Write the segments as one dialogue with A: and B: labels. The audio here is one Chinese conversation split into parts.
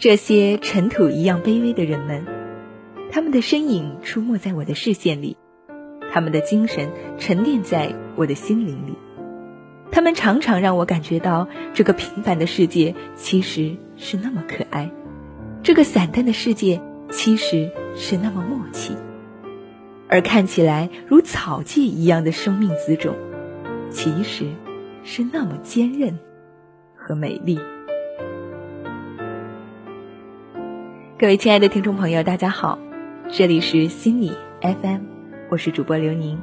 A: 这些尘土一样卑微的人们，他们的身影出没在我的视线里，他们的精神沉淀在我的心灵里。他们常常让我感觉到，这个平凡的世界其实是那么可爱，这个散淡的世界其实是那么默契，而看起来如草芥一样的生命子种，其实是那么坚韧和美丽。各位亲爱的听众朋友，大家好，这里是心理 FM，我是主播刘宁，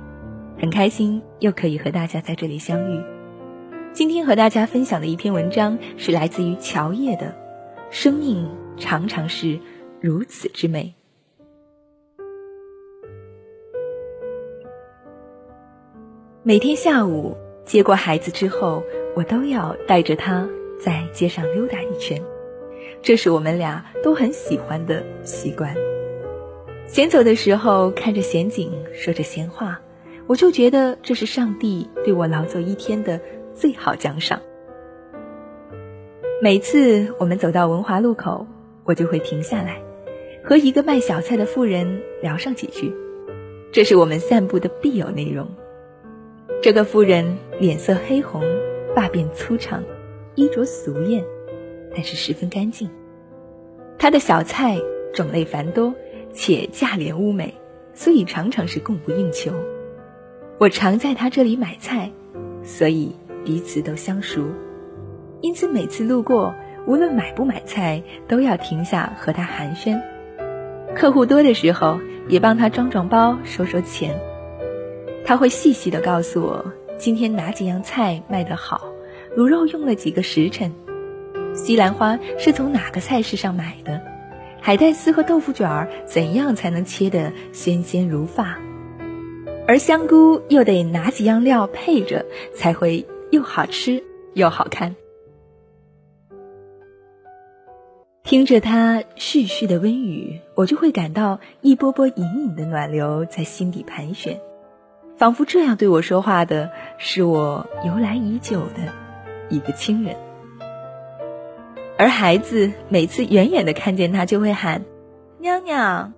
A: 很开心又可以和大家在这里相遇。今天和大家分享的一篇文章是来自于乔叶的《生命常常是如此之美》。每天下午接过孩子之后，我都要带着他在街上溜达一圈，这是我们俩都很喜欢的习惯。闲走的时候，看着闲景，说着闲话，我就觉得这是上帝对我劳作一天的。最好奖赏。每次我们走到文华路口，我就会停下来，和一个卖小菜的妇人聊上几句。这是我们散步的必有内容。这个妇人脸色黑红，发辫粗长，衣着俗艳，但是十分干净。他的小菜种类繁多，且价廉物美，所以常常是供不应求。我常在他这里买菜，所以。彼此都相熟，因此每次路过，无论买不买菜，都要停下和他寒暄。客户多的时候，也帮他装装包、收收钱。他会细细的告诉我今天哪几样菜卖得好，卤肉用了几个时辰，西兰花是从哪个菜市上买的，海带丝和豆腐卷儿怎样才能切得纤纤如发，而香菇又得哪几样料配着才会。又好吃又好看，听着它絮絮的温语，我就会感到一波波隐隐的暖流在心底盘旋，仿佛这样对我说话的是我由来已久的一个亲人。而孩子每次远远的看见他，就会喊“娘娘”，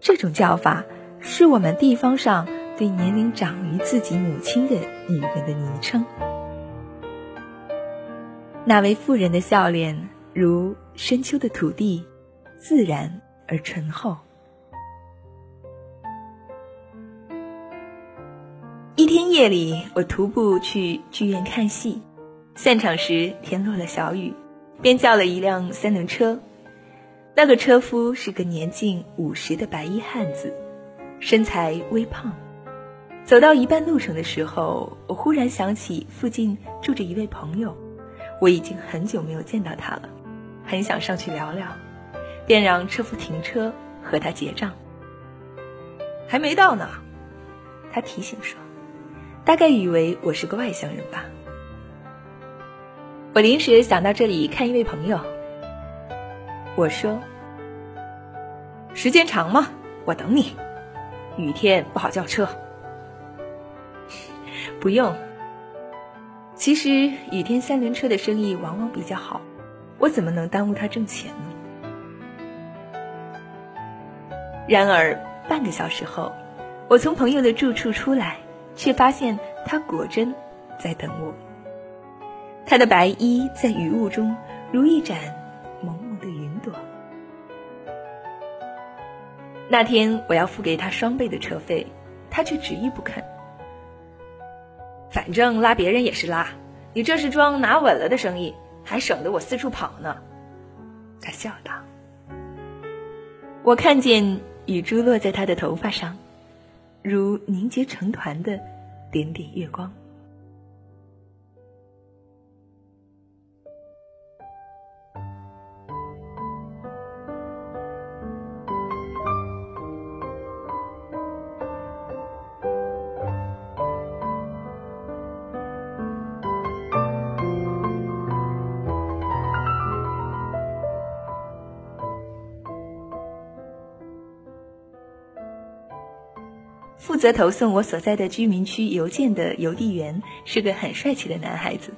A: 这种叫法是我们地方上。对年龄长于自己母亲的女人的昵称。那位妇人的笑脸如深秋的土地，自然而醇厚。一天夜里，我徒步去剧院看戏，散场时天落了小雨，便叫了一辆三轮车。那个车夫是个年近五十的白衣汉子，身材微胖。走到一半路程的时候，我忽然想起附近住着一位朋友，我已经很久没有见到他了，很想上去聊聊，便让车夫停车和他结账。还没到呢，他提醒说，大概以为我是个外乡人吧。我临时想到这里看一位朋友，我说：“时间长吗？我等你。雨天不好叫车。”不用。其实雨天三轮车的生意往往比较好，我怎么能耽误他挣钱呢？然而半个小时后，我从朋友的住处出来，却发现他果真在等我。他的白衣在雨雾中如一盏蒙蒙的云朵。那天我要付给他双倍的车费，他却执意不肯。反正拉别人也是拉，你这是桩拿稳了的生意，还省得我四处跑呢。他笑道。我看见雨珠落在他的头发上，如凝结成团的点点月光。负责投送我所在的居民区邮件的邮递员是个很帅气的男孩子，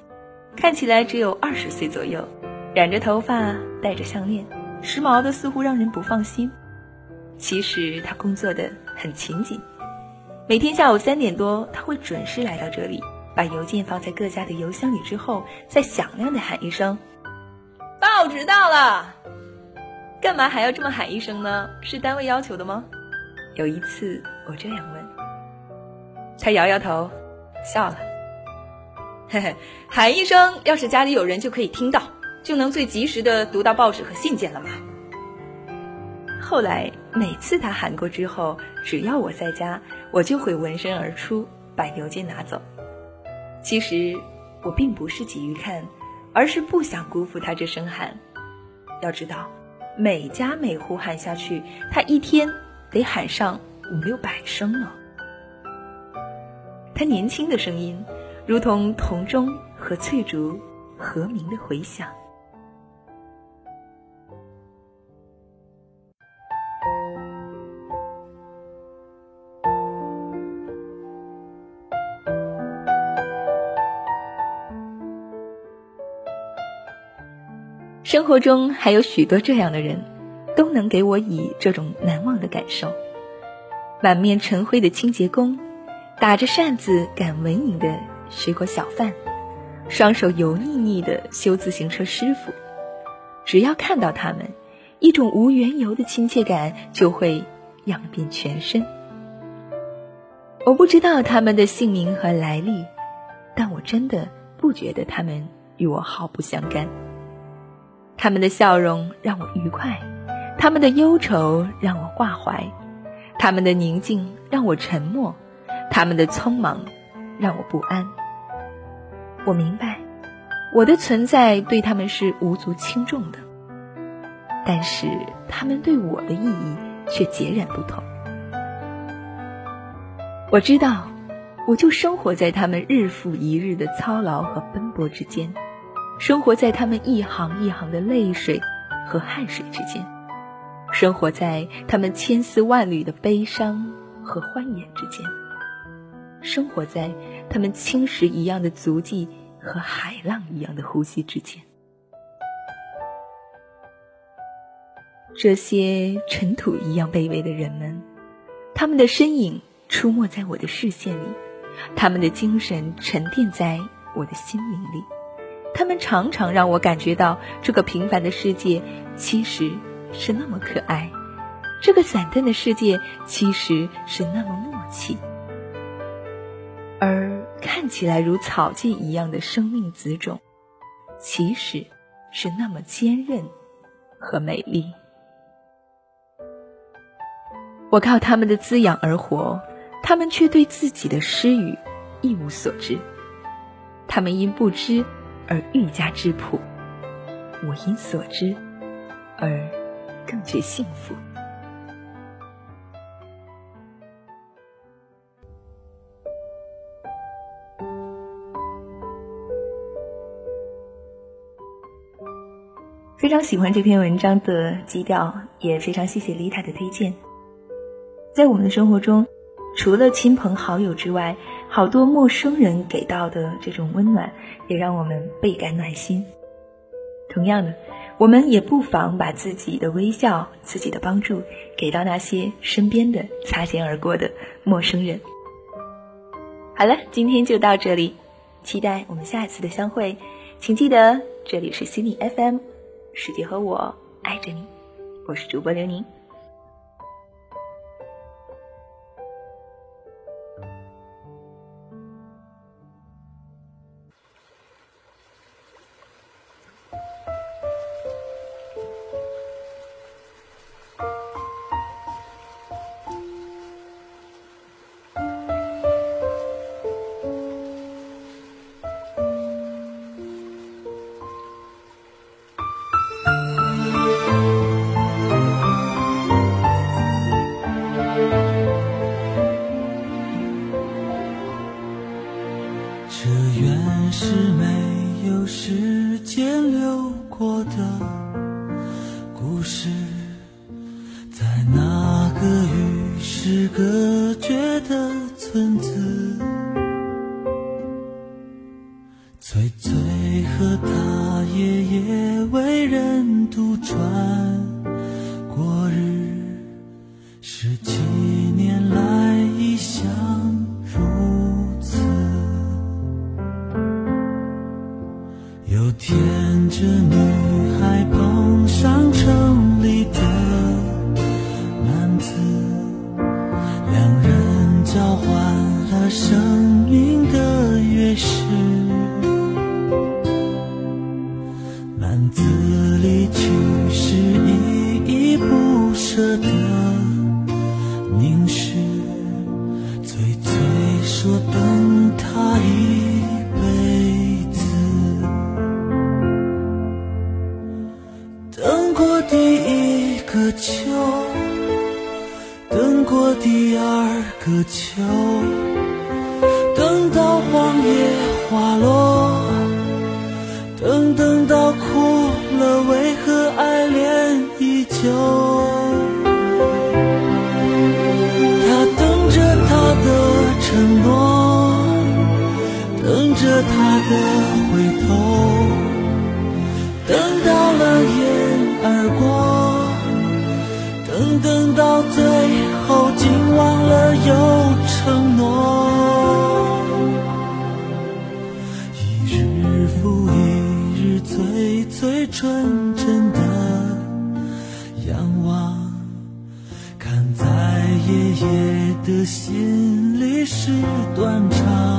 A: 看起来只有二十岁左右，染着头发，戴着项链，时髦的似乎让人不放心。其实他工作的很勤谨，每天下午三点多，他会准时来到这里，把邮件放在各家的邮箱里之后，再响亮的喊一声：“报纸到了。”干嘛还要这么喊一声呢？是单位要求的吗？有一次我这样问，他摇摇头，笑了。嘿嘿，喊一声，要是家里有人就可以听到，就能最及时的读到报纸和信件了嘛。后来每次他喊过之后，只要我在家，我就会闻声而出，把邮件拿走。其实我并不是急于看，而是不想辜负他这声喊。要知道。每家每户喊下去，他一天得喊上五六百声呢。他年轻的声音，如同铜钟和翠竹和鸣的回响。生活中还有许多这样的人，都能给我以这种难忘的感受。满面尘灰的清洁工，打着扇子赶蚊蝇的水果小贩，双手油腻腻的修自行车师傅，只要看到他们，一种无缘由的亲切感就会扬遍全身。我不知道他们的姓名和来历，但我真的不觉得他们与我毫不相干。他们的笑容让我愉快，他们的忧愁让我挂怀，他们的宁静让我沉默，他们的匆忙让我不安。我明白，我的存在对他们是无足轻重的，但是他们对我的意义却截然不同。我知道，我就生活在他们日复一日的操劳和奔波之间。生活在他们一行一行的泪水和汗水之间，生活在他们千丝万缕的悲伤和欢颜之间，生活在他们青石一样的足迹和海浪一样的呼吸之间。这些尘土一样卑微的人们，他们的身影出没在我的视线里，他们的精神沉淀在我的心灵里。他们常常让我感觉到，这个平凡的世界其实是那么可爱，这个散淡的世界其实是那么默契，而看起来如草芥一样的生命子种，其实是那么坚韧和美丽。我靠他们的滋养而活，他们却对自己的失语一无所知，他们因不知。而愈加质朴，我因所知而更觉幸福。非常喜欢这篇文章的基调，也非常谢谢丽塔的推荐。在我们的生活中，除了亲朋好友之外，好多陌生人给到的这种温暖，也让我们倍感暖心。同样的，我们也不妨把自己的微笑、自己的帮助，给到那些身边的擦肩而过的陌生人。好了，今天就到这里，期待我们下一次的相会。请记得，这里是心理 FM，世界和我爱着你，我是主播刘宁。
B: 流过的故事在那个与世隔绝的村子翠翠和他夜夜为人独传过日十几年来让自里去，是依依不舍的凝视。最最说等他一辈子，等过第一个秋，等过第二个秋，等到黄叶花落。依旧？他等着他的承诺，等着他的回头，等到了雁儿过，等等到最后，竟忘了有。承诺，一日复一日，最最纯心里是断肠。